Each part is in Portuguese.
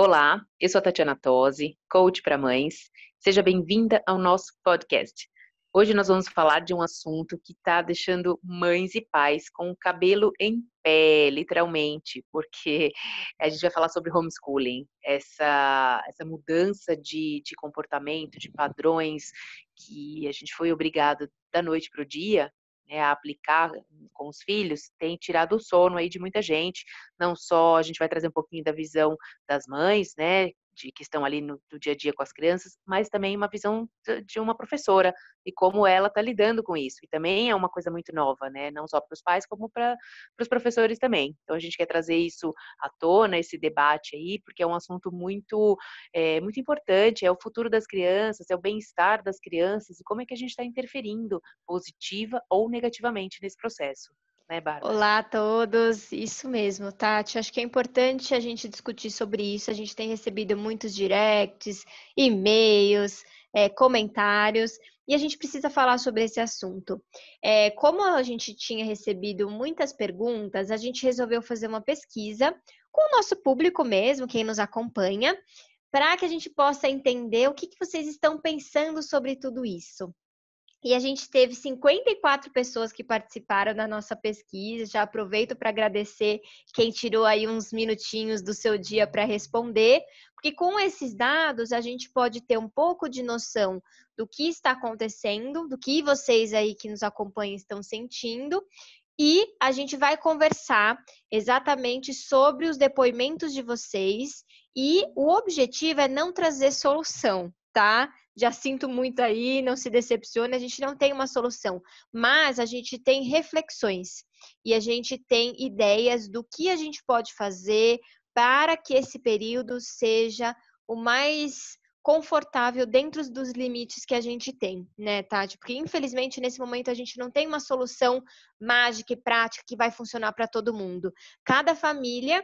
Olá, eu sou a Tatiana Tosi, coach para mães. Seja bem-vinda ao nosso podcast. Hoje nós vamos falar de um assunto que está deixando mães e pais com o cabelo em pé, literalmente, porque a gente vai falar sobre homeschooling, essa, essa mudança de, de comportamento, de padrões que a gente foi obrigado da noite para o dia né, a aplicar com os filhos, tem tirado o sono aí de muita gente. Não só a gente vai trazer um pouquinho da visão das mães, né, de, que estão ali no, no, dia a dia com as crianças, mas também uma visão de uma professora e como ela está lidando com isso. E também é uma coisa muito nova, né? Não só para os pais, como para os professores também. Então a gente quer trazer isso à tona, esse debate aí, porque é um assunto muito, é, muito importante, é o futuro das crianças, é o bem-estar das crianças e como é que a gente está interferindo positiva ou negativamente nesse processo né, Bárbara? Olá a todos, isso mesmo, Tati. Acho que é importante a gente discutir sobre isso. A gente tem recebido muitos directs, e-mails, é, comentários, e a gente precisa falar sobre esse assunto. É, como a gente tinha recebido muitas perguntas, a gente resolveu fazer uma pesquisa com o nosso público mesmo, quem nos acompanha, para que a gente possa entender o que, que vocês estão pensando sobre tudo isso. E a gente teve 54 pessoas que participaram da nossa pesquisa. Já aproveito para agradecer quem tirou aí uns minutinhos do seu dia para responder, porque com esses dados a gente pode ter um pouco de noção do que está acontecendo, do que vocês aí que nos acompanham estão sentindo. E a gente vai conversar exatamente sobre os depoimentos de vocês. E o objetivo é não trazer solução, tá? Já sinto muito aí, não se decepcione, a gente não tem uma solução, mas a gente tem reflexões e a gente tem ideias do que a gente pode fazer para que esse período seja o mais confortável dentro dos limites que a gente tem, né, Tati? Porque infelizmente nesse momento a gente não tem uma solução mágica e prática que vai funcionar para todo mundo. Cada família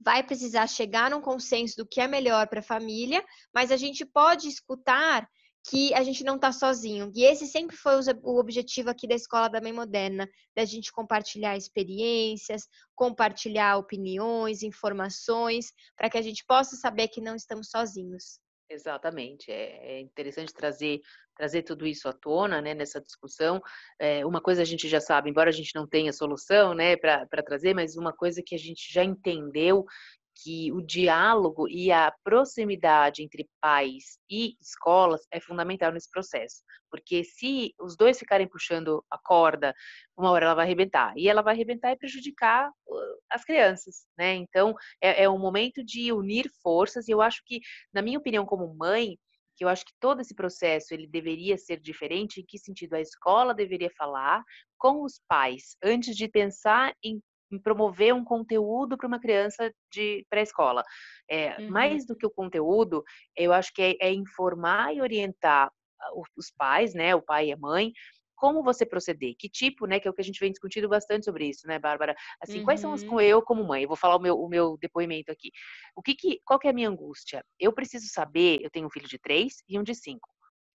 vai precisar chegar num consenso do que é melhor para a família, mas a gente pode escutar que a gente não está sozinho. E esse sempre foi o objetivo aqui da Escola da Mãe Moderna, da gente compartilhar experiências, compartilhar opiniões, informações, para que a gente possa saber que não estamos sozinhos. Exatamente. É, é interessante trazer trazer tudo isso à tona, né, nessa discussão. É, uma coisa a gente já sabe, embora a gente não tenha solução, né, para trazer, mas uma coisa que a gente já entendeu que o diálogo e a proximidade entre pais e escolas é fundamental nesse processo. Porque se os dois ficarem puxando a corda, uma hora ela vai arrebentar. E ela vai arrebentar e prejudicar as crianças, né? Então, é, é um momento de unir forças. E eu acho que, na minha opinião, como mãe, que eu acho que todo esse processo ele deveria ser diferente, em que sentido a escola deveria falar com os pais antes de pensar em, em promover um conteúdo para uma criança de pré-escola. É, uhum. Mais do que o conteúdo, eu acho que é, é informar e orientar os pais, né, o pai e a mãe, como você proceder, que tipo, né, que é o que a gente vem discutindo bastante sobre isso, né, Bárbara? Assim, uhum. quais são as com eu como mãe? Eu vou falar o meu, o meu depoimento aqui. O que que, qual que é a minha angústia? Eu preciso saber, eu tenho um filho de três e um de cinco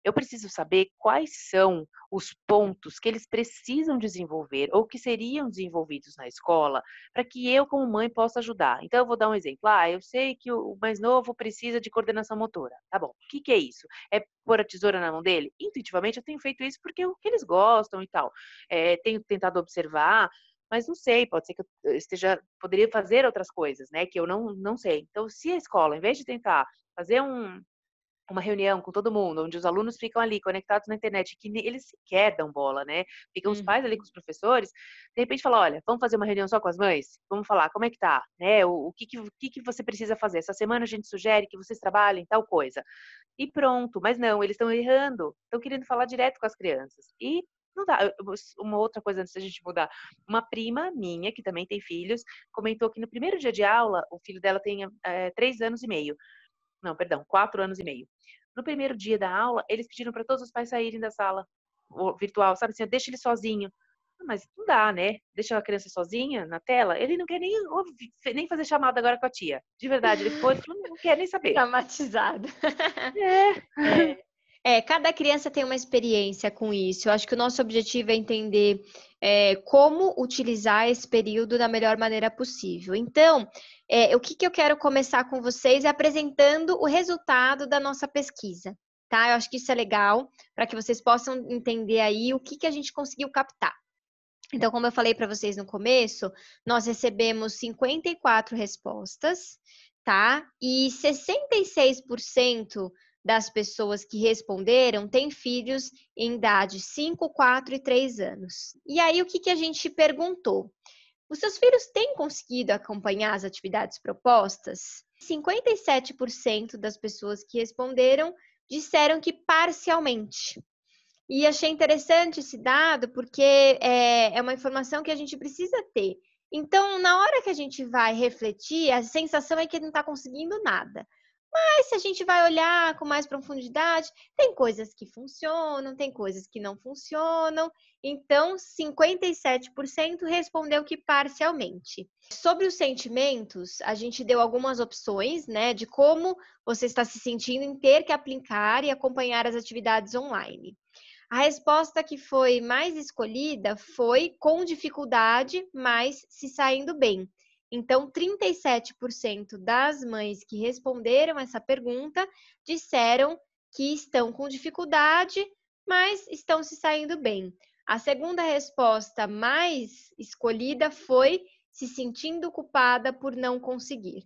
eu preciso saber quais são os pontos que eles precisam desenvolver ou que seriam desenvolvidos na escola para que eu, como mãe, possa ajudar. Então, eu vou dar um exemplo. Ah, eu sei que o mais novo precisa de coordenação motora. Tá bom. O que, que é isso? É pôr a tesoura na mão dele? Intuitivamente, eu tenho feito isso porque é o que eles gostam e tal. É, tenho tentado observar mas não sei, pode ser que eu esteja, poderia fazer outras coisas, né, que eu não, não sei. Então, se a escola, em vez de tentar fazer um, uma reunião com todo mundo, onde os alunos ficam ali conectados na internet, que eles sequer dão bola, né? Ficam os pais ali com uhum. os professores, de repente fala, olha, vamos fazer uma reunião só com as mães? Vamos falar, como é que tá? Né? O, o que, que, o que, que você precisa fazer? Essa semana a gente sugere que vocês trabalhem tal coisa. E pronto, mas não, eles estão errando, estão querendo falar direto com as crianças. E não dá. Uma outra coisa antes da gente mudar. Uma prima minha, que também tem filhos, comentou que no primeiro dia de aula, o filho dela tem é, três anos e meio. Não, perdão, quatro anos e meio. No primeiro dia da aula, eles pediram para todos os pais saírem da sala virtual, sabe assim, deixa ele sozinho. Ah, mas não dá, né? Deixa a criança sozinha na tela. Ele não quer nem, nem fazer chamada agora com a tia. De verdade, ele foi, não quer nem saber. Traumatizado. É. é. É, cada criança tem uma experiência com isso. Eu acho que o nosso objetivo é entender é, como utilizar esse período da melhor maneira possível. Então, é, o que, que eu quero começar com vocês é apresentando o resultado da nossa pesquisa. Tá? Eu acho que isso é legal para que vocês possam entender aí o que, que a gente conseguiu captar. Então, como eu falei para vocês no começo, nós recebemos 54 respostas, tá? E 66% das pessoas que responderam têm filhos em idade 5, 4 e 3 anos. E aí, o que, que a gente perguntou? Os seus filhos têm conseguido acompanhar as atividades propostas? 57% das pessoas que responderam disseram que parcialmente. E achei interessante esse dado porque é, é uma informação que a gente precisa ter. Então, na hora que a gente vai refletir, a sensação é que não está conseguindo nada. Mas se a gente vai olhar com mais profundidade, tem coisas que funcionam, tem coisas que não funcionam. Então, 57% respondeu que parcialmente. Sobre os sentimentos, a gente deu algumas opções, né, de como você está se sentindo em ter que aplicar e acompanhar as atividades online. A resposta que foi mais escolhida foi com dificuldade, mas se saindo bem. Então, 37% das mães que responderam essa pergunta disseram que estão com dificuldade, mas estão se saindo bem. A segunda resposta mais escolhida foi se sentindo culpada por não conseguir,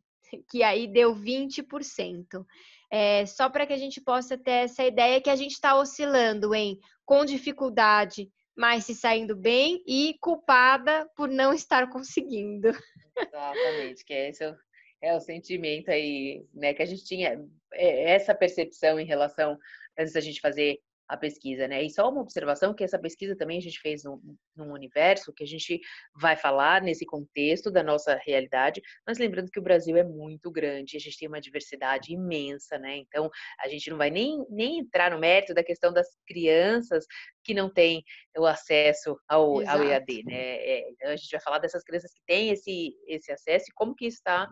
que aí deu 20%. É, só para que a gente possa ter essa ideia que a gente está oscilando em com dificuldade, mas se saindo bem, e culpada por não estar conseguindo. Exatamente, que esse é o, é o sentimento aí, né, que a gente tinha é, essa percepção em relação antes da gente fazer a pesquisa, né? E só uma observação que essa pesquisa também a gente fez num, num, universo que a gente vai falar nesse contexto da nossa realidade, mas lembrando que o Brasil é muito grande, a gente tem uma diversidade imensa, né? Então a gente não vai nem, nem entrar no mérito da questão das crianças que não têm o acesso ao, ao EAD, né? É, então a gente vai falar dessas crianças que têm esse, esse acesso e como que está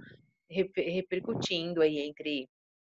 repercutindo aí entre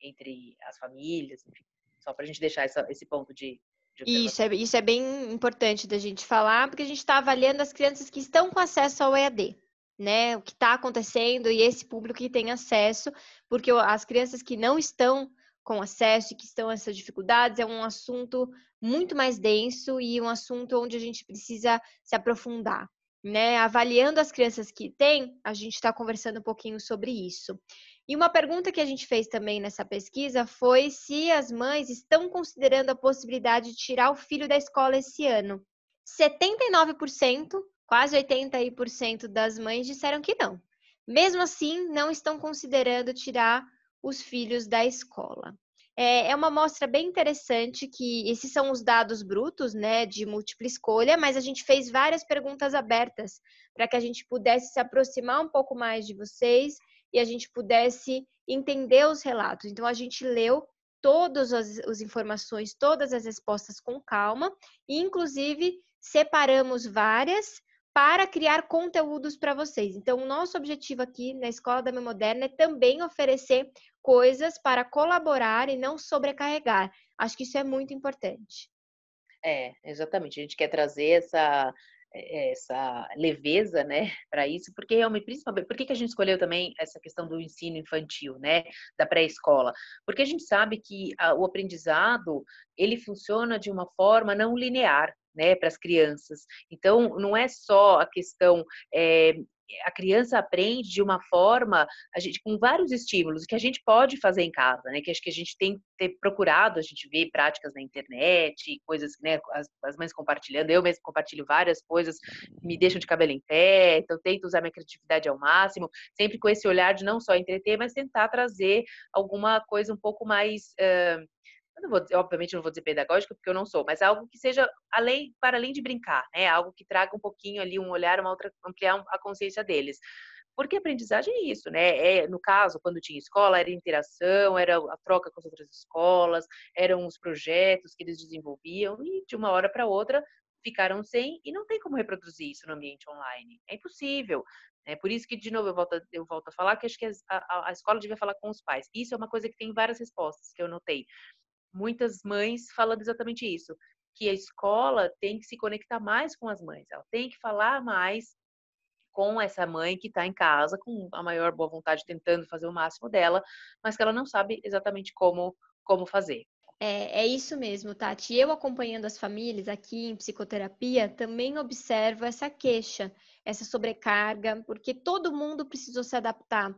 entre as famílias, enfim. Só para a gente deixar essa, esse ponto de, isso é, isso é bem importante da gente falar, porque a gente está avaliando as crianças que estão com acesso ao EAD, né? O que está acontecendo e esse público que tem acesso, porque as crianças que não estão com acesso e que estão essas dificuldades é um assunto muito mais denso e um assunto onde a gente precisa se aprofundar. Né? Avaliando as crianças que têm, a gente está conversando um pouquinho sobre isso. E uma pergunta que a gente fez também nessa pesquisa foi se as mães estão considerando a possibilidade de tirar o filho da escola esse ano. 79%, quase 80% das mães disseram que não. Mesmo assim, não estão considerando tirar os filhos da escola. É, é uma amostra bem interessante que esses são os dados brutos, né, de múltipla escolha, mas a gente fez várias perguntas abertas para que a gente pudesse se aproximar um pouco mais de vocês e a gente pudesse entender os relatos. Então, a gente leu todas as, as informações, todas as respostas com calma, e inclusive separamos várias para criar conteúdos para vocês. Então, o nosso objetivo aqui na Escola da Mãe Moderna é também oferecer coisas para colaborar e não sobrecarregar. Acho que isso é muito importante. É, exatamente. A gente quer trazer essa essa leveza, né, para isso, porque realmente, principalmente, por que, que a gente escolheu também essa questão do ensino infantil, né, da pré-escola? Porque a gente sabe que a, o aprendizado, ele funciona de uma forma não linear, né, para as crianças. Então, não é só a questão é, a criança aprende de uma forma, a gente, com vários estímulos que a gente pode fazer em casa, né? Que acho que a gente tem ter procurado, a gente vê práticas na internet, coisas, né? As, as mães compartilhando, eu mesmo compartilho várias coisas me deixam de cabelo em pé, então tento usar minha criatividade ao máximo, sempre com esse olhar de não só entreter, mas tentar trazer alguma coisa um pouco mais uh, eu não vou dizer, obviamente não vou dizer pedagógico porque eu não sou, mas algo que seja além, para além de brincar, né? Algo que traga um pouquinho ali um olhar, uma outra, ampliar a consciência deles. Porque aprendizagem é isso, né? É, no caso, quando tinha escola, era interação, era a troca com as outras escolas, eram os projetos que eles desenvolviam, e de uma hora para outra ficaram sem, e não tem como reproduzir isso no ambiente online. É impossível. É por isso que, de novo, eu volto, eu volto a falar que acho que a, a, a escola devia falar com os pais. Isso é uma coisa que tem várias respostas que eu notei. Muitas mães falando exatamente isso, que a escola tem que se conectar mais com as mães, ela tem que falar mais com essa mãe que está em casa, com a maior boa vontade, tentando fazer o máximo dela, mas que ela não sabe exatamente como, como fazer. É, é, isso mesmo, Tati. Eu acompanhando as famílias aqui em psicoterapia, também observo essa queixa, essa sobrecarga, porque todo mundo precisou se adaptar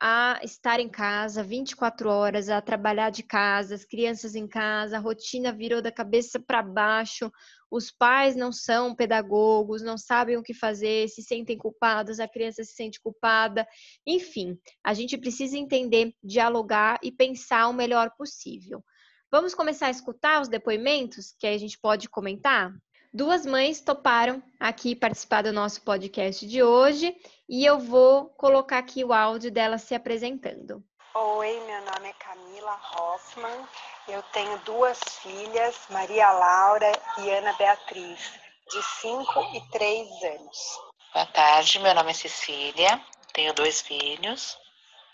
a estar em casa 24 horas, a trabalhar de casa, as crianças em casa, a rotina virou da cabeça para baixo, os pais não são pedagogos, não sabem o que fazer, se sentem culpados, a criança se sente culpada. Enfim, a gente precisa entender, dialogar e pensar o melhor possível. Vamos começar a escutar os depoimentos que a gente pode comentar? Duas mães toparam aqui participar do nosso podcast de hoje e eu vou colocar aqui o áudio dela se apresentando. Oi, meu nome é Camila Hoffman. Eu tenho duas filhas, Maria Laura e Ana Beatriz, de 5 e 3 anos. Boa tarde, meu nome é Cecília, tenho dois filhos,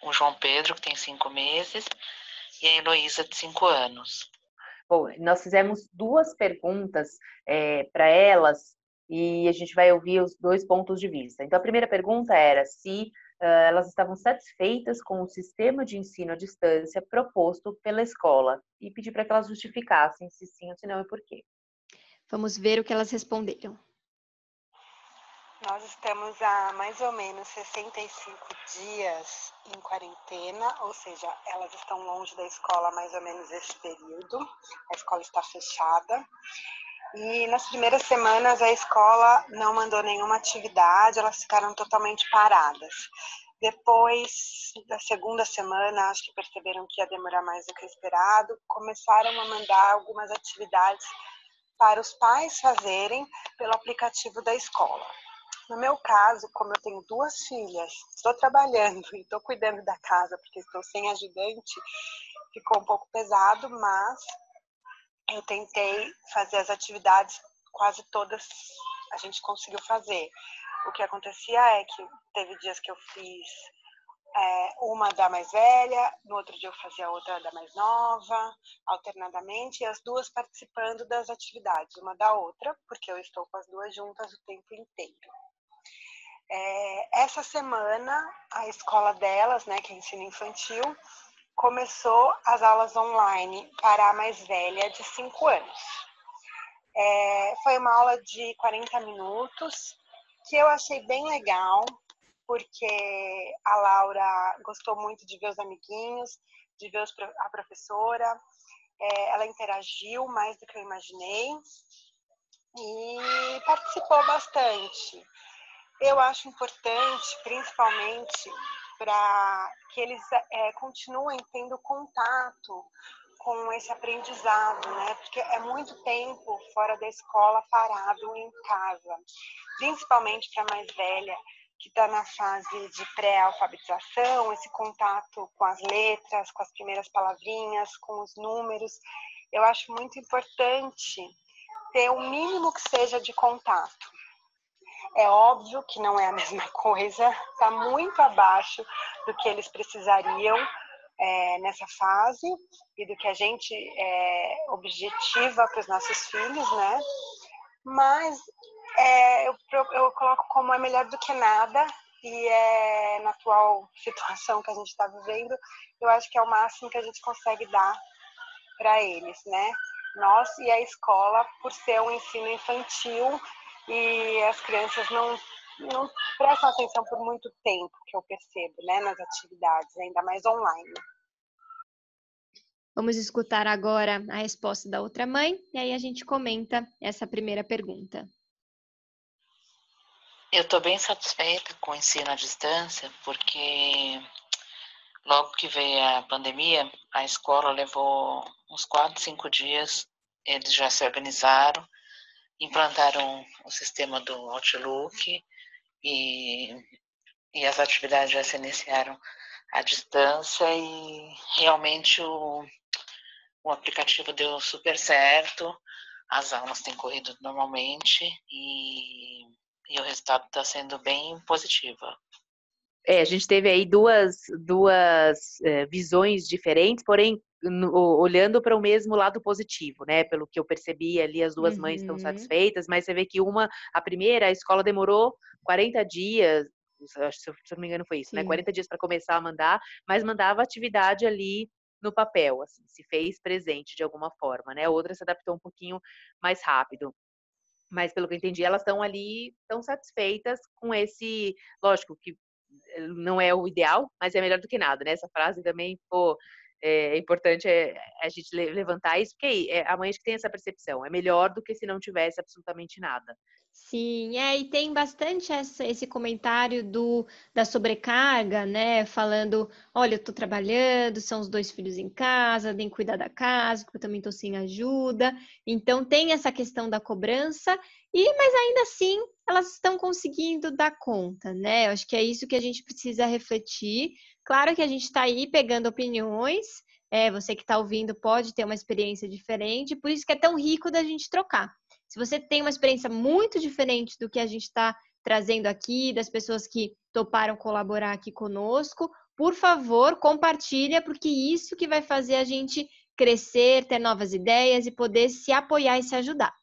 o João Pedro, que tem cinco meses, e a Heloísa, de 5 anos. Nós fizemos duas perguntas é, para elas e a gente vai ouvir os dois pontos de vista. Então, a primeira pergunta era se uh, elas estavam satisfeitas com o sistema de ensino à distância proposto pela escola e pedir para que elas justificassem se sim ou se não e por quê. Vamos ver o que elas responderam. Nós estamos há mais ou menos 65 dias em quarentena, ou seja, elas estão longe da escola mais ou menos esse período. A escola está fechada. E nas primeiras semanas a escola não mandou nenhuma atividade, elas ficaram totalmente paradas. Depois da segunda semana, acho que perceberam que ia demorar mais do que esperado, começaram a mandar algumas atividades para os pais fazerem pelo aplicativo da escola. No meu caso, como eu tenho duas filhas, estou trabalhando e estou cuidando da casa porque estou sem ajudante, ficou um pouco pesado, mas eu tentei fazer as atividades quase todas a gente conseguiu fazer. O que acontecia é que teve dias que eu fiz é, uma da mais velha, no outro dia eu fazia outra da mais nova, alternadamente, e as duas participando das atividades, uma da outra, porque eu estou com as duas juntas o tempo inteiro. É, essa semana, a escola delas, né, que é ensino infantil, começou as aulas online para a mais velha de 5 anos. É, foi uma aula de 40 minutos, que eu achei bem legal, porque a Laura gostou muito de ver os amiguinhos, de ver a professora, é, ela interagiu mais do que eu imaginei e participou bastante. Eu acho importante, principalmente, para que eles é, continuem tendo contato com esse aprendizado, né? Porque é muito tempo fora da escola parado em casa, principalmente para a mais velha que está na fase de pré-alfabetização, esse contato com as letras, com as primeiras palavrinhas, com os números. Eu acho muito importante ter o mínimo que seja de contato. É óbvio que não é a mesma coisa, está muito abaixo do que eles precisariam é, nessa fase e do que a gente é, objetiva para os nossos filhos, né? Mas é, eu, eu coloco como é melhor do que nada e é na atual situação que a gente está vivendo, eu acho que é o máximo que a gente consegue dar para eles, né? Nós e a escola, por ser um ensino infantil, e as crianças não, não prestam atenção por muito tempo, que eu percebo, né, nas atividades, ainda mais online. Vamos escutar agora a resposta da outra mãe e aí a gente comenta essa primeira pergunta. Eu estou bem satisfeita com o ensino à distância, porque logo que veio a pandemia, a escola levou uns quatro, cinco dias, eles já se organizaram implantaram o sistema do Outlook e e as atividades já se iniciaram à distância e realmente o, o aplicativo deu super certo, as aulas têm corrido normalmente e, e o resultado está sendo bem positivo. É, a gente teve aí duas, duas é, visões diferentes, porém no, olhando para o mesmo lado positivo, né? Pelo que eu percebi ali, as duas uhum. mães estão satisfeitas, mas você vê que uma, a primeira, a escola demorou 40 dias, se eu, não me engano foi isso, né? Sim. né? 40 dias para começar a mandar, mas mandava atividade ali no papel, assim, se fez presente de alguma forma, né? Outra se adaptou um pouquinho mais rápido. Mas pelo que eu entendi, elas estão ali, estão satisfeitas com esse, lógico que eh, não é o ideal, mas é melhor do que nada, né? Essa frase também, pô, é importante é a gente levantar isso, porque é a mãe que tem essa percepção, é melhor do que se não tivesse absolutamente nada. Sim, é, e tem bastante essa, esse comentário do, da sobrecarga, né? Falando, olha, eu tô trabalhando, são os dois filhos em casa, tem que cuidar da casa, porque eu também tô sem ajuda. Então tem essa questão da cobrança, e mas ainda assim elas estão conseguindo dar conta, né? Eu acho que é isso que a gente precisa refletir. Claro que a gente está aí pegando opiniões, é, você que está ouvindo pode ter uma experiência diferente, por isso que é tão rico da gente trocar. Se você tem uma experiência muito diferente do que a gente está trazendo aqui, das pessoas que toparam colaborar aqui conosco, por favor, compartilha, porque isso que vai fazer a gente crescer, ter novas ideias e poder se apoiar e se ajudar.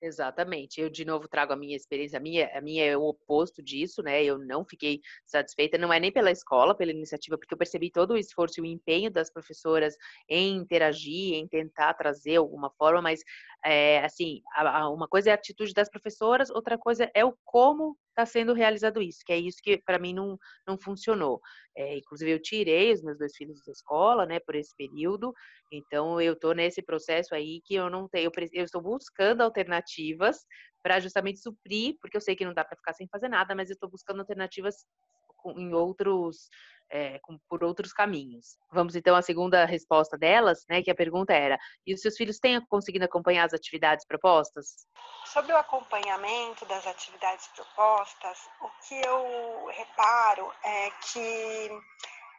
Exatamente. Eu de novo trago a minha experiência, a minha, a minha é o oposto disso, né? Eu não fiquei satisfeita, não é nem pela escola, pela iniciativa, porque eu percebi todo o esforço e o empenho das professoras em interagir, em tentar trazer alguma forma, mas é, assim, a, a, uma coisa é a atitude das professoras, outra coisa é o como está sendo realizado isso, que é isso que para mim não, não funcionou. É, inclusive, eu tirei os meus dois filhos da escola, né, por esse período, então eu estou nesse processo aí que eu não tenho, eu, estou buscando alternativas para justamente suprir, porque eu sei que não dá para ficar sem fazer nada, mas eu estou buscando alternativas em outros é, com, por outros caminhos. Vamos então à segunda resposta delas, né? Que a pergunta era: e os seus filhos têm conseguido acompanhar as atividades propostas? Sobre o acompanhamento das atividades propostas, o que eu reparo é que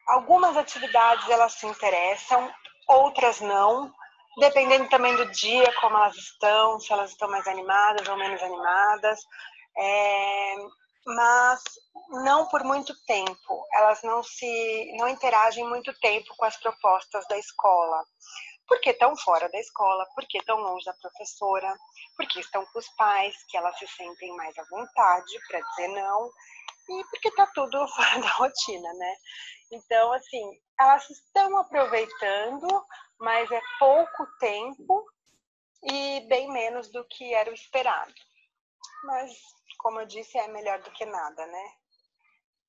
algumas atividades elas se interessam, outras não, dependendo também do dia, como elas estão, se elas estão mais animadas ou menos animadas. É, mas não por muito tempo. Elas não se não interagem muito tempo com as propostas da escola. Porque estão fora da escola, porque estão longe da professora, porque estão com os pais, que elas se sentem mais à vontade para dizer não, e porque está tudo fora da rotina, né? Então, assim, elas estão aproveitando, mas é pouco tempo e bem menos do que era o esperado. Mas como eu disse, é melhor do que nada, né?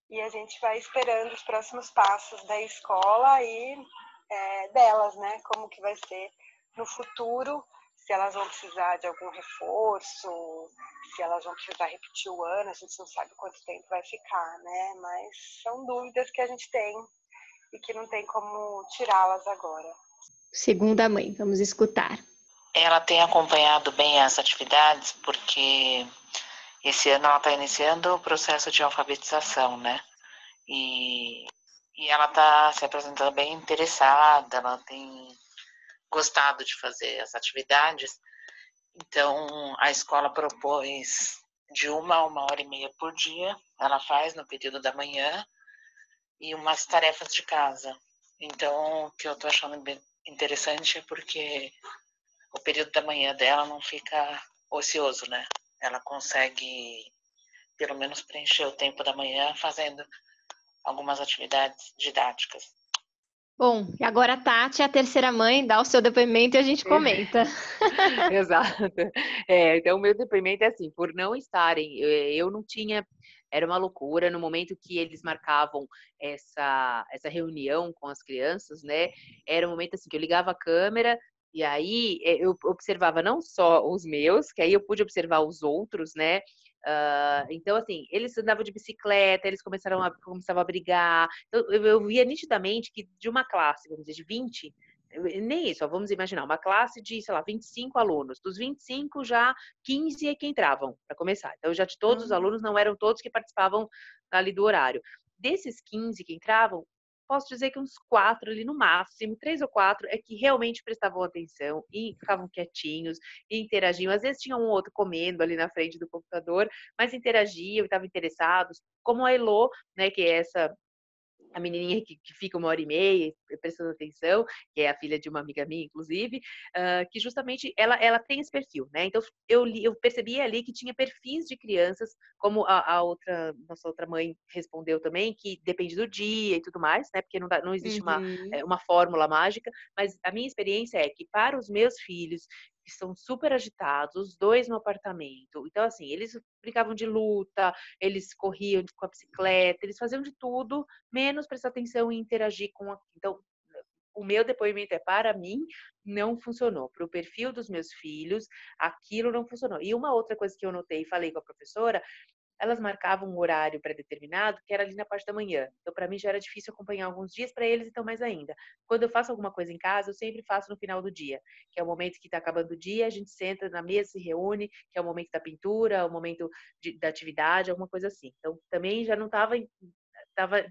E a gente vai esperando os próximos passos da escola e é, delas, né? Como que vai ser no futuro, se elas vão precisar de algum reforço, se elas vão precisar repetir o ano, a gente não sabe quanto tempo vai ficar, né? Mas são dúvidas que a gente tem e que não tem como tirá-las agora. Segunda mãe, vamos escutar. Ela tem acompanhado bem as atividades porque esse ano ela está iniciando o processo de alfabetização, né? E, e ela está se apresentando bem interessada, ela tem gostado de fazer as atividades. Então, a escola propôs de uma a uma hora e meia por dia, ela faz no período da manhã, e umas tarefas de casa. Então, o que eu estou achando interessante é porque o período da manhã dela não fica ocioso, né? Ela consegue pelo menos preencher o tempo da manhã fazendo algumas atividades didáticas. Bom, e agora a Tati, a terceira mãe, dá o seu depoimento e a gente comenta. Exato. É, então, o meu depoimento é assim, por não estarem, eu não tinha, era uma loucura, no momento que eles marcavam essa, essa reunião com as crianças, né, era um momento assim, que eu ligava a câmera, e aí eh, eu observava não só os meus, que aí eu pude observar os outros, né? Uh, então, assim, eles andavam de bicicleta, eles começaram a, começavam a brigar. Então, eu, eu via nitidamente que de uma classe, vamos dizer, de 20, nem isso, ó, vamos imaginar, uma classe de, sei lá, 25 alunos. Dos 25, já 15 é que entravam, para começar. Então, já de todos os uhum. alunos, não eram todos que participavam ali do horário. Desses 15 que entravam, posso dizer que uns quatro ali no máximo, três ou quatro, é que realmente prestavam atenção e ficavam quietinhos e interagiam. Às vezes tinha um outro comendo ali na frente do computador, mas interagiam e estavam interessados. Como a Elo, né, que é essa a menininha que, que, fica uma hora e meia prestando atenção, que é a filha de uma amiga minha, inclusive, uh, que justamente ela, ela tem esse perfil, né? Então eu, li, eu percebi ali que tinha perfis de crianças, como a, a, outra, nossa outra mãe respondeu também, que depende do dia e tudo mais, né? Porque não, dá, não existe uhum. uma, é, uma fórmula mágica, mas a minha experiência é que para os meus filhos que são super agitados, os dois no apartamento. Então, assim, eles brincavam de luta, eles corriam com a bicicleta, eles faziam de tudo, menos prestar atenção e interagir com a. Então, o meu depoimento é para mim, não funcionou. Para o perfil dos meus filhos, aquilo não funcionou. E uma outra coisa que eu notei e falei com a professora elas marcavam um horário pré-determinado que era ali na parte da manhã. Então, para mim já era difícil acompanhar alguns dias, para eles, então, mais ainda. Quando eu faço alguma coisa em casa, eu sempre faço no final do dia, que é o momento que está acabando o dia, a gente senta na mesa, se reúne, que é o momento da pintura, o momento de, da atividade, alguma coisa assim. Então, também já não estava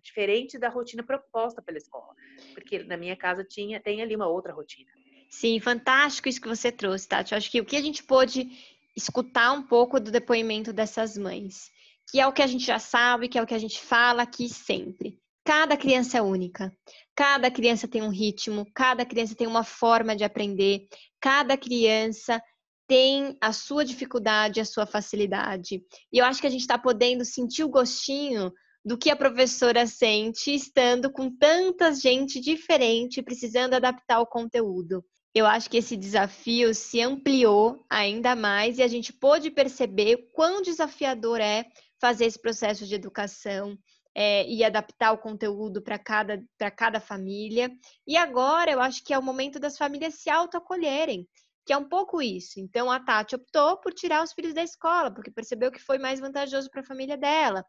diferente da rotina proposta pela escola, porque na minha casa tinha tem ali uma outra rotina. Sim, fantástico isso que você trouxe, Tati. Eu acho que o que a gente pôde escutar um pouco do depoimento dessas mães que é o que a gente já sabe, que é o que a gente fala aqui sempre. Cada criança é única. Cada criança tem um ritmo, cada criança tem uma forma de aprender, cada criança tem a sua dificuldade, a sua facilidade. E eu acho que a gente está podendo sentir o gostinho do que a professora sente estando com tanta gente diferente, precisando adaptar o conteúdo. Eu acho que esse desafio se ampliou ainda mais e a gente pôde perceber quão desafiador é fazer esse processo de educação é, e adaptar o conteúdo para cada, cada família. E agora eu acho que é o momento das famílias se autoacolherem, que é um pouco isso. Então a Tati optou por tirar os filhos da escola, porque percebeu que foi mais vantajoso para a família dela.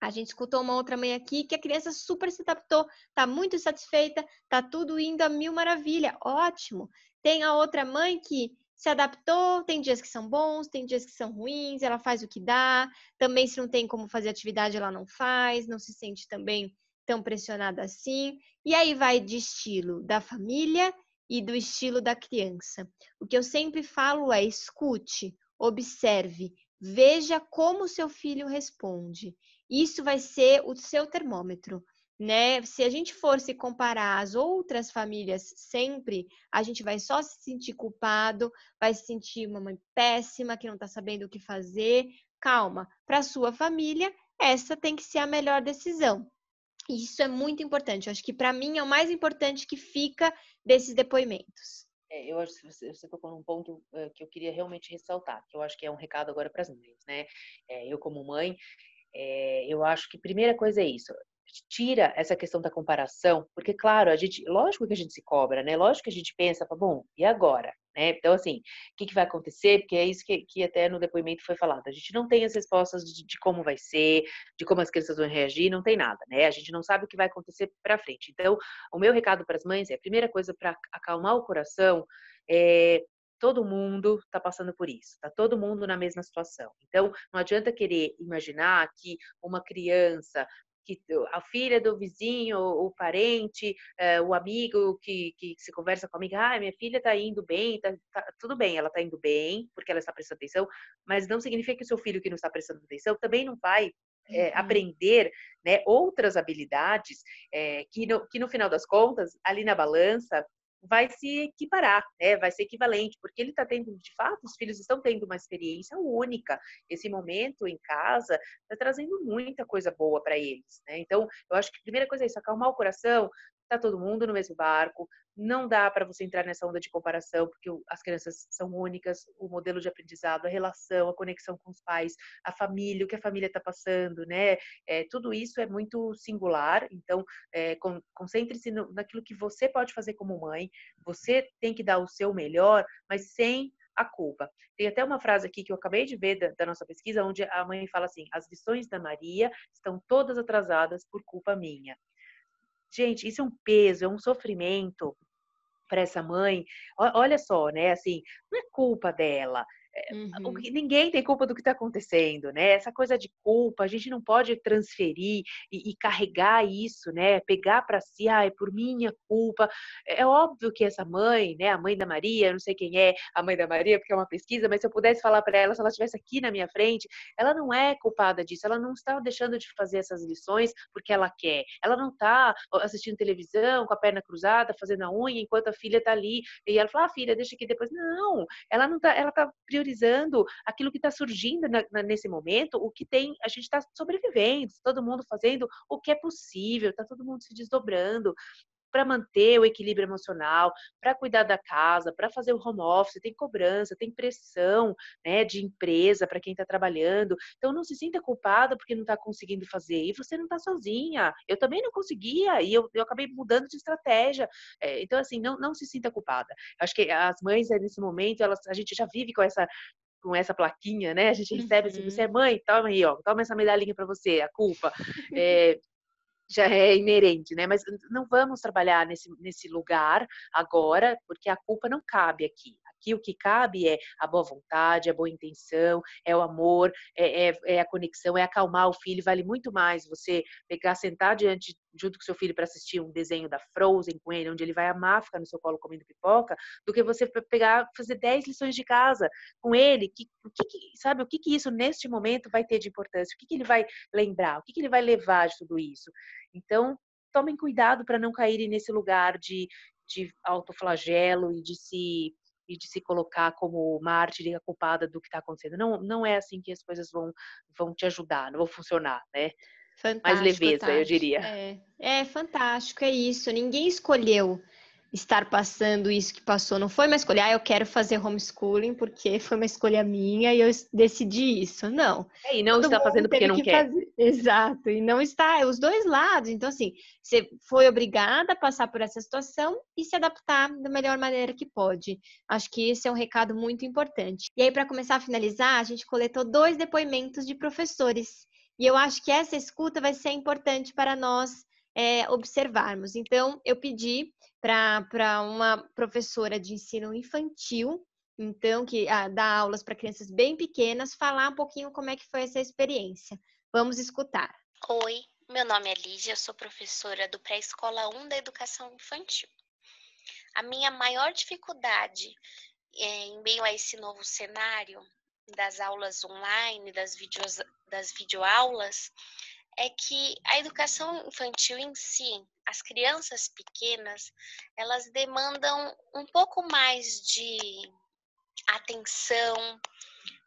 A gente escutou uma outra mãe aqui que a criança super se adaptou, está muito satisfeita, está tudo indo a mil maravilha, ótimo. Tem a outra mãe que se adaptou, tem dias que são bons, tem dias que são ruins, ela faz o que dá. Também, se não tem como fazer atividade, ela não faz, não se sente também tão pressionada assim. E aí vai de estilo da família e do estilo da criança. O que eu sempre falo é: escute, observe, veja como o seu filho responde. Isso vai ser o seu termômetro né? Se a gente for se comparar às outras famílias sempre, a gente vai só se sentir culpado, vai se sentir uma mãe péssima que não está sabendo o que fazer. Calma, para sua família, essa tem que ser a melhor decisão. Isso é muito importante. Eu acho que para mim é o mais importante que fica desses depoimentos. É, eu acho que você, você tocou num ponto uh, que eu queria realmente ressaltar, que eu acho que é um recado agora para as mães, né? É, eu como mãe, é, eu acho que primeira coisa é isso tira essa questão da comparação, porque, claro, a gente, lógico que a gente se cobra, né? Lógico que a gente pensa, bom, e agora? Né? Então, assim, o que, que vai acontecer? Porque é isso que, que até no depoimento foi falado. A gente não tem as respostas de, de como vai ser, de como as crianças vão reagir, não tem nada, né? A gente não sabe o que vai acontecer para frente. Então, o meu recado para as mães é: a primeira coisa para acalmar o coração é todo mundo está passando por isso, está todo mundo na mesma situação. Então, não adianta querer imaginar que uma criança que a filha do vizinho, o parente, é, o amigo que, que se conversa com a amiga, ah, minha filha está indo bem, tá, tá, tudo bem, ela está indo bem, porque ela está prestando atenção, mas não significa que o seu filho que não está prestando atenção também não vai é, aprender né, outras habilidades é, que, no, que, no final das contas, ali na balança, vai se equiparar, né? vai ser equivalente, porque ele está tendo, de fato, os filhos estão tendo uma experiência única. Esse momento em casa está trazendo muita coisa boa para eles. Né? Então, eu acho que a primeira coisa é isso, acalmar o coração, Tá todo mundo no mesmo barco, não dá para você entrar nessa onda de comparação, porque as crianças são únicas, o modelo de aprendizado, a relação, a conexão com os pais, a família, o que a família está passando, né? É, tudo isso é muito singular, então é, concentre-se naquilo que você pode fazer como mãe, você tem que dar o seu melhor, mas sem a culpa. Tem até uma frase aqui que eu acabei de ver da, da, nossa pesquisa, onde a mãe fala assim: as lições da Maria estão todas atrasadas por culpa minha. Gente, isso é um peso, é um sofrimento para essa mãe, olha só, né? Assim, não é culpa dela. Uhum. Ninguém tem culpa do que está acontecendo, né? Essa coisa de culpa, a gente não pode transferir e, e carregar isso, né? Pegar para si, ah, é por minha culpa. É, óbvio que essa mãe, né? A mãe da Maria, não sei quem é a mãe da Maria, porque é uma pesquisa, mas se eu pudesse falar para ela, se ela estivesse aqui na minha frente, ela não é culpada disso, ela não está deixando de fazer essas lições porque ela quer. Ela não está assistindo televisão com a perna cruzada, fazendo a unha, enquanto a filha está ali. E ela fala, ah, filha, deixa aqui depois. Não, ela não está, ela está priorizando priorizando aquilo que está surgindo na, na, nesse momento, o que tem, a gente está sobrevivendo, todo mundo fazendo o que é possível, está todo mundo se desdobrando para manter o equilíbrio emocional, para cuidar da casa, para fazer o home office, tem cobrança, tem pressão né, de empresa para quem está trabalhando. Então não se sinta culpada porque não está conseguindo fazer. E você não está sozinha. Eu também não conseguia e eu, eu acabei mudando de estratégia. É, então, assim, não, não se sinta culpada. Acho que as mães, nesse momento, elas, a gente já vive com essa com essa plaquinha, né? A gente recebe assim, você é uhum. mãe, toma aí, ó, toma essa medalhinha para você, a culpa. É, já é inerente, né? Mas não vamos trabalhar nesse, nesse lugar agora, porque a culpa não cabe aqui. Aqui o que cabe é a boa vontade, a boa intenção, é o amor, é, é, é a conexão, é acalmar o filho. Vale muito mais você pegar, sentar diante, junto com seu filho para assistir um desenho da Frozen com ele, onde ele vai amar ficar no seu colo comendo pipoca, do que você pegar, fazer 10 lições de casa com ele. Que, que sabe, o que, que isso neste momento vai ter de importância? O que, que ele vai lembrar? O que, que ele vai levar de tudo isso? Então, tomem cuidado para não caírem nesse lugar de, de autoflagelo e de se e de se colocar como mártir e a culpada do que está acontecendo. Não, não é assim que as coisas vão, vão te ajudar, não vão funcionar, né? Fantástico, Mais leveza, eu diria. É, é fantástico, é isso. Ninguém escolheu estar passando isso que passou. Não foi uma escolha, ah, eu quero fazer homeschooling porque foi uma escolha minha e eu decidi isso. Não. É, e não Todo está fazendo porque não que quer. Fazer... Exato, e não está, é os dois lados. Então, assim, você foi obrigada a passar por essa situação e se adaptar da melhor maneira que pode. Acho que esse é um recado muito importante. E aí, para começar a finalizar, a gente coletou dois depoimentos de professores. E eu acho que essa escuta vai ser importante para nós é, observarmos. Então, eu pedi para uma professora de ensino infantil, então, que ah, dá aulas para crianças bem pequenas, falar um pouquinho como é que foi essa experiência. Vamos escutar. Oi, meu nome é Lígia, sou professora do Pré-Escola 1 da Educação Infantil. A minha maior dificuldade é, em meio a esse novo cenário das aulas online, das, videos, das videoaulas, é que a educação infantil em si, as crianças pequenas, elas demandam um pouco mais de atenção,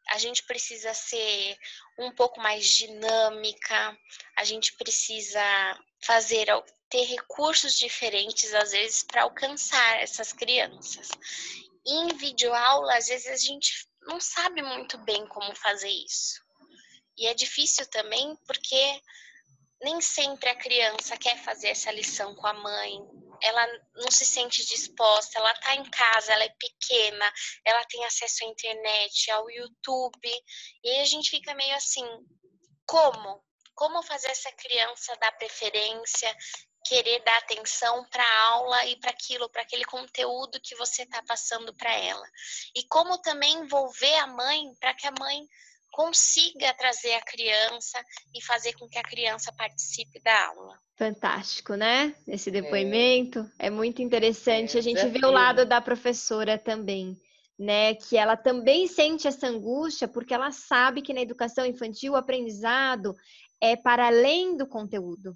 a gente precisa ser um pouco mais dinâmica, a gente precisa fazer ter recursos diferentes às vezes para alcançar essas crianças. em videoaula, às vezes a gente não sabe muito bem como fazer isso. E é difícil também porque nem sempre a criança quer fazer essa lição com a mãe, ela não se sente disposta, ela está em casa, ela é pequena, ela tem acesso à internet, ao YouTube, e aí a gente fica meio assim, como? Como fazer essa criança dar preferência, querer dar atenção para a aula e para aquilo, para aquele conteúdo que você está passando para ela? E como também envolver a mãe para que a mãe consiga trazer a criança e fazer com que a criança participe da aula. Fantástico, né? Esse depoimento é, é muito interessante. É, a gente vê o lado da professora também, né? Que ela também sente essa angústia porque ela sabe que na educação infantil o aprendizado é para além do conteúdo.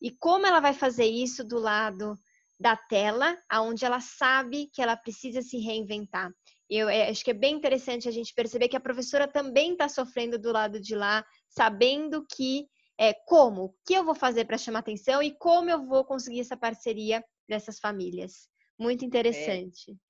E como ela vai fazer isso do lado da tela, aonde ela sabe que ela precisa se reinventar. Eu é, acho que é bem interessante a gente perceber que a professora também está sofrendo do lado de lá, sabendo que é, como, o que eu vou fazer para chamar atenção e como eu vou conseguir essa parceria dessas famílias. Muito interessante. É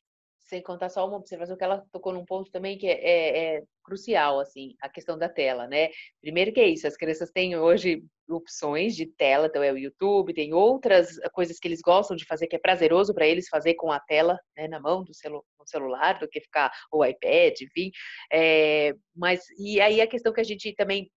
sem contar só uma observação que ela tocou num ponto também que é, é, é, crucial, assim, a questão da tela, né? Primeiro que é isso, as crianças têm hoje opções de tela, então é o YouTube, tem outras coisas que eles gostam de fazer que é prazeroso para eles fazer com a tela né, na mão do celu celular, do que ficar o iPad, enfim. É, mas e aí a questão que a gente também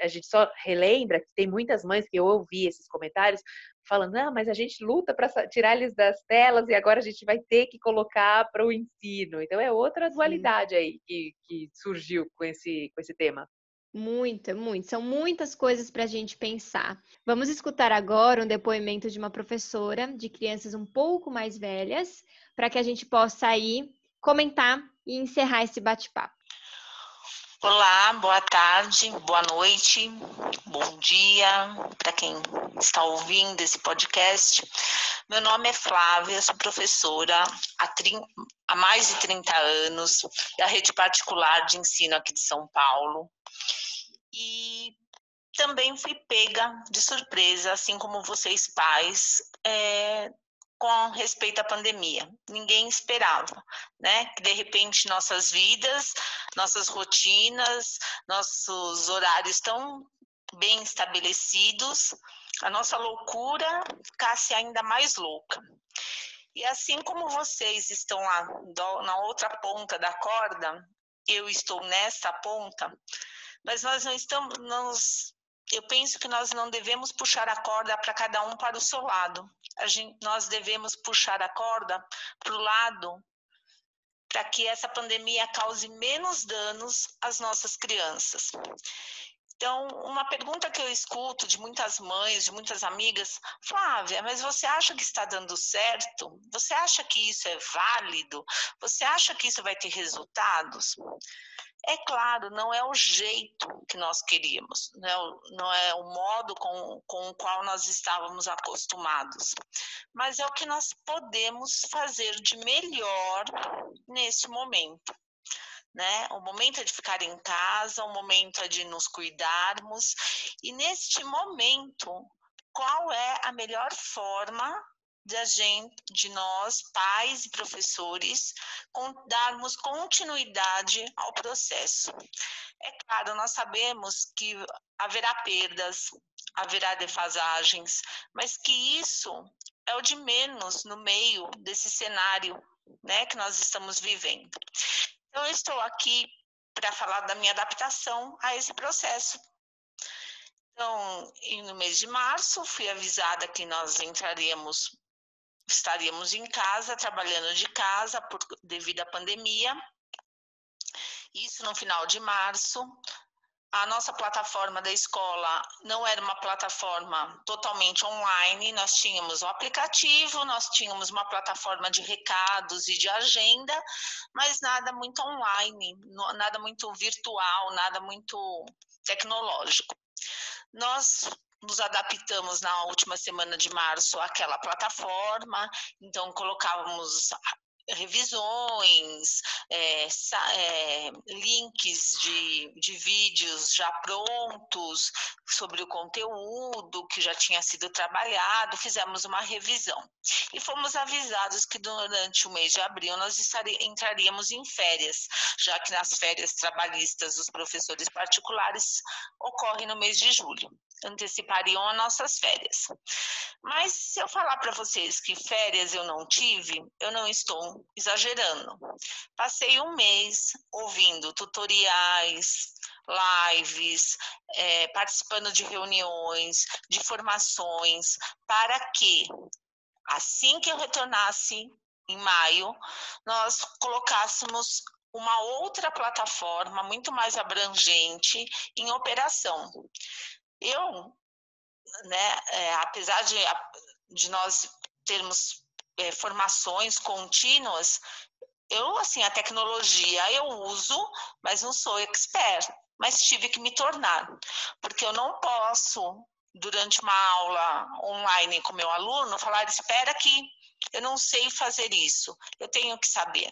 a gente só relembra que tem muitas mães que eu ouvi esses comentários falando, ah, mas a gente luta para tirar eles das telas e agora a gente vai ter que colocar para o ensino. Então é outra dualidade Sim. aí que, que surgiu com esse, com esse tema. Muita, muito. São muitas coisas para a gente pensar. Vamos escutar agora um depoimento de uma professora de crianças um pouco mais velhas, para que a gente possa aí comentar e encerrar esse bate-papo. Olá, boa tarde, boa noite, bom dia para quem está ouvindo esse podcast. Meu nome é Flávia, sou professora há, 30, há mais de 30 anos da rede particular de ensino aqui de São Paulo. E também fui pega de surpresa, assim como vocês pais, é, com respeito à pandemia. Ninguém esperava, né? Que de repente nossas vidas, nossas rotinas, nossos horários tão bem estabelecidos, a nossa loucura ficasse ainda mais louca. E assim como vocês estão lá na outra ponta da corda, eu estou nesta ponta, mas nós não estamos, nós, eu penso que nós não devemos puxar a corda para cada um para o seu lado. Gente, nós devemos puxar a corda para o lado para que essa pandemia cause menos danos às nossas crianças. Então, uma pergunta que eu escuto de muitas mães, de muitas amigas, Flávia, mas você acha que está dando certo? Você acha que isso é válido? Você acha que isso vai ter resultados? É claro, não é o jeito que nós queríamos, não é o, não é o modo com, com o qual nós estávamos acostumados, mas é o que nós podemos fazer de melhor nesse momento. Né? O momento é de ficar em casa, o momento é de nos cuidarmos, e neste momento, qual é a melhor forma da gente, de nós, pais e professores, com, darmos continuidade ao processo. É claro, nós sabemos que haverá perdas, haverá defasagens, mas que isso é o de menos no meio desse cenário né, que nós estamos vivendo. Então, eu estou aqui para falar da minha adaptação a esse processo. Então, no mês de março, fui avisada que nós entraríamos estaríamos em casa, trabalhando de casa por, devido à pandemia. Isso no final de março. A nossa plataforma da escola não era uma plataforma totalmente online, nós tínhamos o aplicativo, nós tínhamos uma plataforma de recados e de agenda, mas nada muito online, nada muito virtual, nada muito tecnológico. Nós nos adaptamos na última semana de março àquela plataforma, então colocávamos revisões, é, é, links de, de vídeos já prontos sobre o conteúdo que já tinha sido trabalhado, fizemos uma revisão. E fomos avisados que durante o mês de abril nós entraríamos em férias, já que nas férias trabalhistas dos professores particulares ocorrem no mês de julho antecipariam as nossas férias. Mas se eu falar para vocês que férias eu não tive, eu não estou exagerando. Passei um mês ouvindo tutoriais, lives, é, participando de reuniões, de formações, para que assim que eu retornasse em maio, nós colocássemos uma outra plataforma muito mais abrangente em operação. Eu, né, é, apesar de, de nós termos é, formações contínuas, eu, assim, a tecnologia eu uso, mas não sou expert, mas tive que me tornar, porque eu não posso, durante uma aula online com meu aluno, falar, espera que eu não sei fazer isso, eu tenho que saber,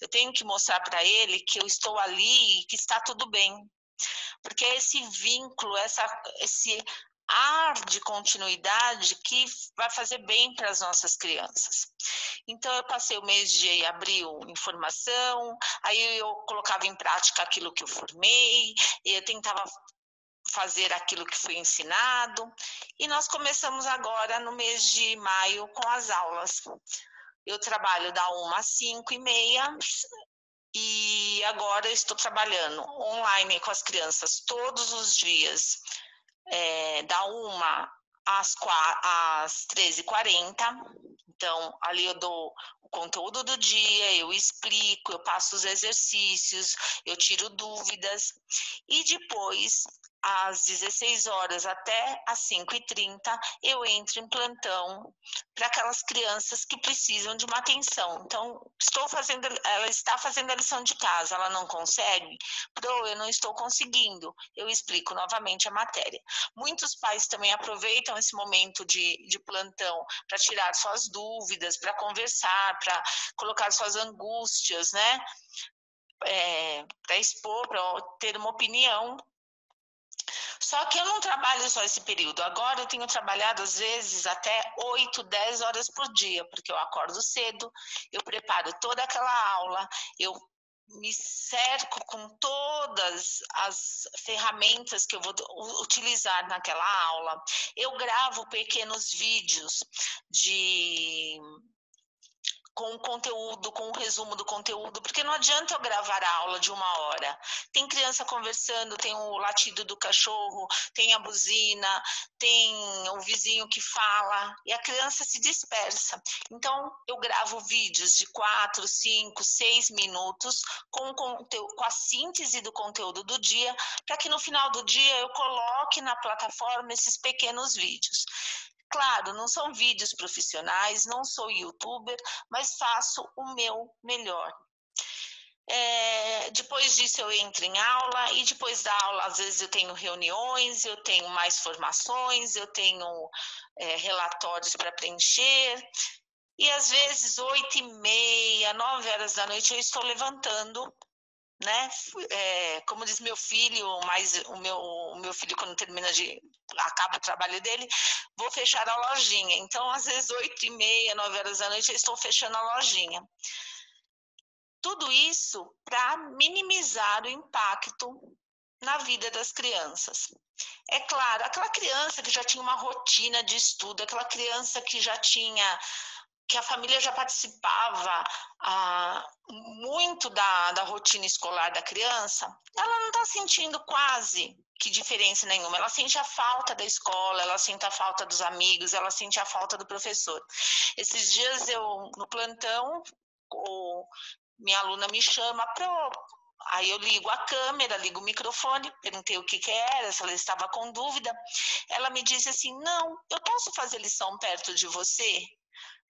eu tenho que mostrar para ele que eu estou ali e que está tudo bem, porque esse vínculo, essa, esse ar de continuidade que vai fazer bem para as nossas crianças. Então, eu passei o mês de abril em formação, aí eu colocava em prática aquilo que eu formei, eu tentava fazer aquilo que foi ensinado, e nós começamos agora no mês de maio com as aulas. Eu trabalho da 1 às 5 e meia, e agora estou trabalhando online com as crianças todos os dias, é, da uma às, às 13h40. Então, ali eu dou o conteúdo do dia, eu explico, eu passo os exercícios, eu tiro dúvidas e depois às 16 horas até às 5h30, eu entro em plantão para aquelas crianças que precisam de uma atenção. Então, estou fazendo, ela está fazendo a lição de casa, ela não consegue? Pro, eu não estou conseguindo. Eu explico novamente a matéria. Muitos pais também aproveitam esse momento de, de plantão para tirar suas dúvidas, para conversar, para colocar suas angústias, né? É, para expor, para ter uma opinião só que eu não trabalho só esse período. Agora eu tenho trabalhado às vezes até 8, 10 horas por dia, porque eu acordo cedo, eu preparo toda aquela aula, eu me cerco com todas as ferramentas que eu vou utilizar naquela aula. Eu gravo pequenos vídeos de com o conteúdo, com o resumo do conteúdo, porque não adianta eu gravar a aula de uma hora. Tem criança conversando, tem o latido do cachorro, tem a buzina, tem o vizinho que fala, e a criança se dispersa. Então, eu gravo vídeos de quatro, cinco, seis minutos com, conteúdo, com a síntese do conteúdo do dia, para que no final do dia eu coloque na plataforma esses pequenos vídeos. Claro, não são vídeos profissionais, não sou youtuber, mas faço o meu melhor. É, depois disso eu entro em aula e depois da aula às vezes eu tenho reuniões, eu tenho mais formações, eu tenho é, relatórios para preencher e às vezes oito e meia, nove horas da noite eu estou levantando né? É, como diz meu filho, mais o meu, o meu filho quando termina de acaba o trabalho dele, vou fechar a lojinha. Então, às vezes oito e meia, nove horas da noite, eu estou fechando a lojinha. Tudo isso para minimizar o impacto na vida das crianças. É claro, aquela criança que já tinha uma rotina de estudo, aquela criança que já tinha que a família já participava ah, muito da, da rotina escolar da criança, ela não está sentindo quase que diferença nenhuma. Ela sente a falta da escola, ela sente a falta dos amigos, ela sente a falta do professor. Esses dias eu, no plantão, o, minha aluna me chama para Aí eu ligo a câmera, ligo o microfone, perguntei o que, que era, se ela estava com dúvida. Ela me disse assim: Não, eu posso fazer lição perto de você?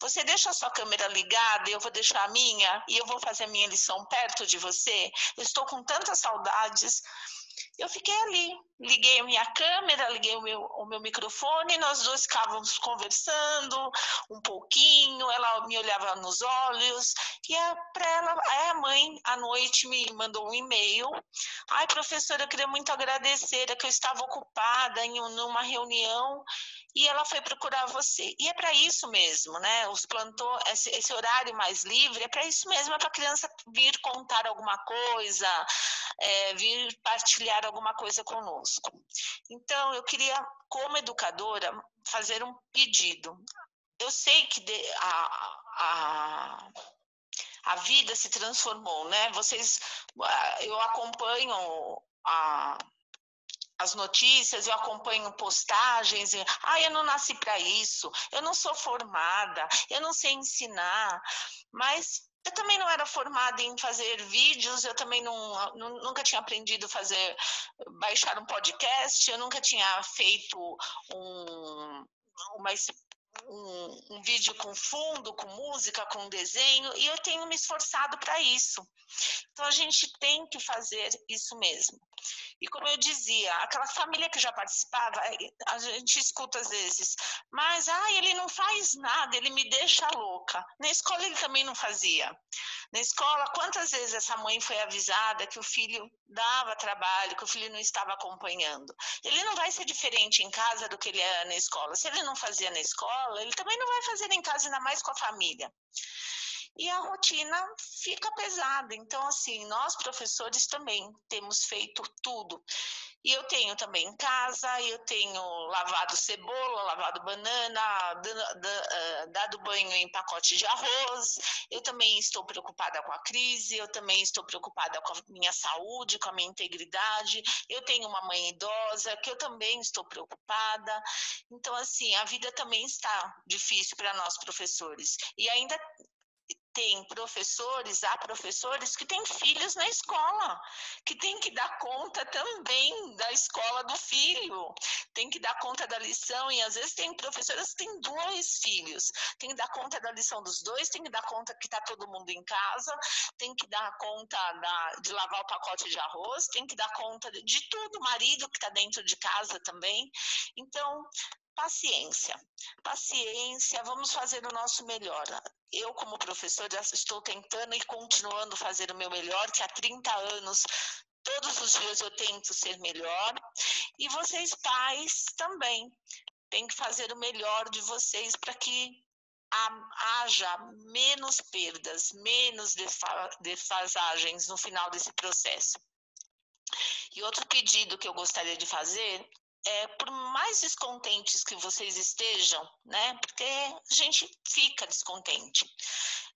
Você deixa a sua câmera ligada, eu vou deixar a minha e eu vou fazer a minha lição perto de você. Eu estou com tantas saudades. Eu fiquei ali, liguei a minha câmera, liguei o meu, o meu microfone, nós dois ficávamos conversando um pouquinho, ela me olhava nos olhos, e para ela, aí a mãe, à noite, me mandou um e-mail. Ai, professora, eu queria muito agradecer, é que eu estava ocupada em uma reunião e ela foi procurar você. E é para isso mesmo, né? Os plantou esse, esse horário mais livre é para isso mesmo, é para a criança vir contar alguma coisa, é, vir partilhar alguma coisa conosco. Então, eu queria, como educadora, fazer um pedido. Eu sei que de, a, a a vida se transformou, né? Vocês, eu acompanho a, as notícias, eu acompanho postagens, e, ah, eu não nasci para isso, eu não sou formada, eu não sei ensinar, mas eu também não era formada em fazer vídeos, eu também não, nunca tinha aprendido a fazer, baixar um podcast, eu nunca tinha feito um, uma um, um, vídeo com fundo, com música, com desenho, e eu tenho me esforçado para isso. Então a gente tem que fazer isso mesmo. E como eu dizia, aquela família que já participava, a gente escuta às vezes, mas ah, ele não faz nada, ele me deixa louca. Na escola ele também não fazia. Na escola, quantas vezes essa mãe foi avisada que o filho dava trabalho, que o filho não estava acompanhando? Ele não vai ser diferente em casa do que ele era na escola. Se ele não fazia na escola, ele também não vai fazer em casa, ainda mais com a família e a rotina fica pesada. Então, assim, nós professores também temos feito tudo. E eu tenho também em casa, eu tenho lavado cebola, lavado banana, ah, dado banho em pacote de arroz. Eu também estou preocupada com a crise, eu também estou preocupada com a minha saúde, com a minha integridade. Eu tenho uma mãe idosa que eu também estou preocupada. Então, assim, a vida também está difícil para nós professores. E ainda tem professores, há professores que têm filhos na escola, que tem que dar conta também da escola do filho, tem que dar conta da lição, e às vezes tem professoras que têm dois filhos, tem que dar conta da lição dos dois, tem que dar conta que está todo mundo em casa, tem que dar conta da, de lavar o pacote de arroz, tem que dar conta de, de tudo, o marido que está dentro de casa também. Então, paciência. Paciência, vamos fazer o nosso melhor. Eu, como professora, estou tentando e continuando fazer o meu melhor, que há 30 anos todos os dias eu tento ser melhor. E vocês, pais, também têm que fazer o melhor de vocês para que haja menos perdas, menos defasagens no final desse processo. E outro pedido que eu gostaria de fazer é, por mais descontentes que vocês estejam, né? Porque a gente fica descontente.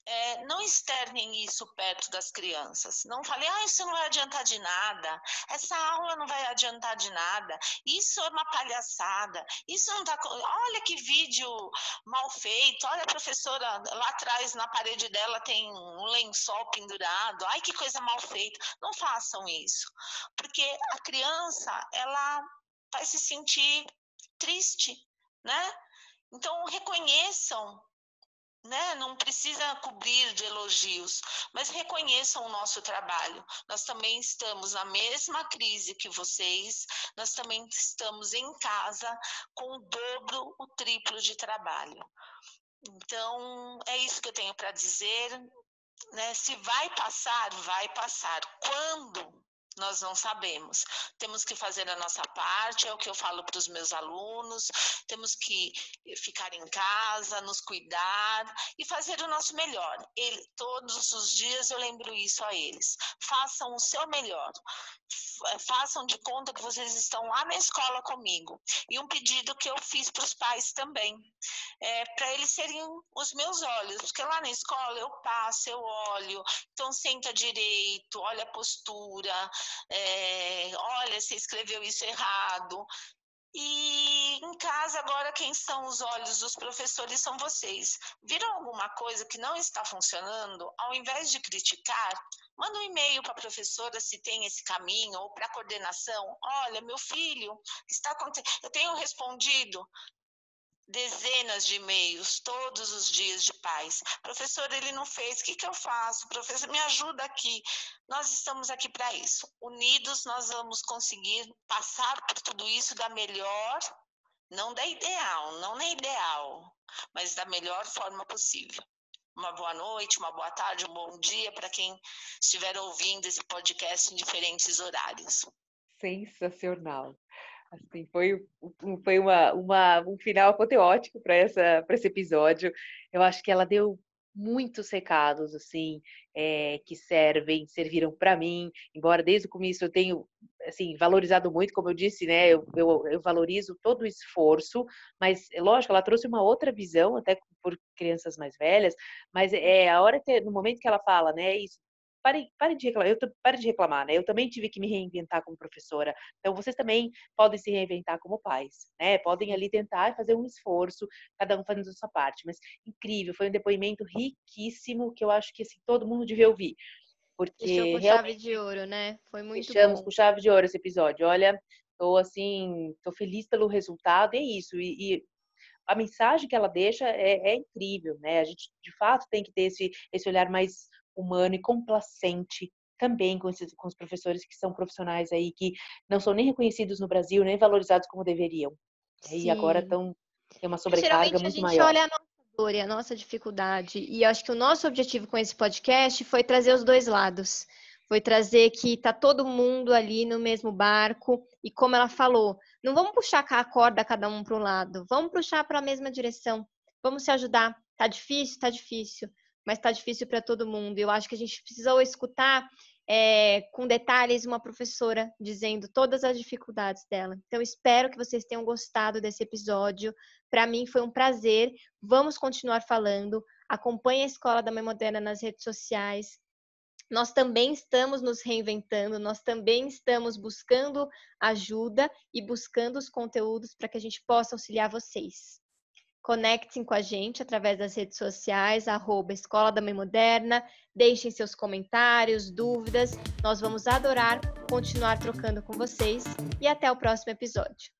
É, não externem isso perto das crianças. Não falem, ah, isso não vai adiantar de nada, essa aula não vai adiantar de nada, isso é uma palhaçada, isso não tá. Olha que vídeo mal feito, olha a professora lá atrás na parede dela tem um lençol pendurado, ai que coisa mal feita. Não façam isso, porque a criança, ela vai se sentir triste, né? Então reconheçam, né? Não precisa cobrir de elogios, mas reconheçam o nosso trabalho. Nós também estamos na mesma crise que vocês, nós também estamos em casa com o dobro, o triplo de trabalho. Então, é isso que eu tenho para dizer. Né? Se vai passar, vai passar. Quando nós não sabemos. Temos que fazer a nossa parte, é o que eu falo para os meus alunos, temos que ficar em casa, nos cuidar e fazer o nosso melhor. Ele, todos os dias eu lembro isso a eles. Façam o seu melhor. Façam de conta que vocês estão lá na escola comigo. E um pedido que eu fiz para os pais também, é, para eles serem os meus olhos, porque lá na escola eu passo, eu olho, então senta direito, olha a postura, é, olha, você escreveu isso errado. E em casa, agora, quem são os olhos dos professores são vocês. Viram alguma coisa que não está funcionando? Ao invés de criticar, manda um e-mail para a professora se tem esse caminho, ou para a coordenação. Olha, meu filho, está acontecendo. Eu tenho respondido dezenas de e-mails todos os dias de pais. Professor, ele não fez, o que, que eu faço? Professor, me ajuda aqui. Nós estamos aqui para isso. Unidos, nós vamos conseguir passar por tudo isso da melhor, não da ideal, não na ideal, mas da melhor forma possível. Uma boa noite, uma boa tarde, um bom dia para quem estiver ouvindo esse podcast em diferentes horários. Sensacional. Assim, foi foi uma, uma, um final apoteótico para esse episódio. Eu acho que ela deu muitos recados assim é, que servem serviram para mim embora desde o começo eu tenho assim valorizado muito como eu disse né eu, eu, eu, valorizo todo o esforço mas lógico ela trouxe uma outra visão até por crianças mais velhas mas é a hora que no momento que ela fala né isso pare, pare de reclamar, eu pare de reclamar, né? Eu também tive que me reinventar como professora. Então vocês também podem se reinventar como pais, né? Podem ali tentar fazer um esforço, cada um fazendo a sua parte. Mas incrível, foi um depoimento riquíssimo que eu acho que assim, todo mundo devia ouvir. Porque Fechou com chave de ouro, né? Foi muito fechamos bom. com chave de ouro esse episódio. Olha, tô assim, tô feliz pelo resultado, é isso. E, e a mensagem que ela deixa é, é, incrível, né? A gente de fato tem que ter esse, esse olhar mais humano e complacente também com, esses, com os professores que são profissionais aí que não são nem reconhecidos no Brasil, nem valorizados como deveriam. Sim. E agora estão tem uma sobrecarga muito a gente maior. olha a nossa dor e a nossa dificuldade. E acho que o nosso objetivo com esse podcast foi trazer os dois lados. Foi trazer que tá todo mundo ali no mesmo barco e como ela falou, não vamos puxar a corda cada um para um lado, vamos puxar para a mesma direção. Vamos se ajudar. Tá difícil, tá difícil mas está difícil para todo mundo. Eu acho que a gente precisa escutar é, com detalhes, uma professora dizendo todas as dificuldades dela. Então, espero que vocês tenham gostado desse episódio. Para mim foi um prazer. Vamos continuar falando. Acompanhe a Escola da Mãe Moderna nas redes sociais. Nós também estamos nos reinventando, nós também estamos buscando ajuda e buscando os conteúdos para que a gente possa auxiliar vocês. Conectem com a gente através das redes sociais, arroba Escola da Mãe Moderna. Deixem seus comentários, dúvidas. Nós vamos adorar continuar trocando com vocês. E até o próximo episódio.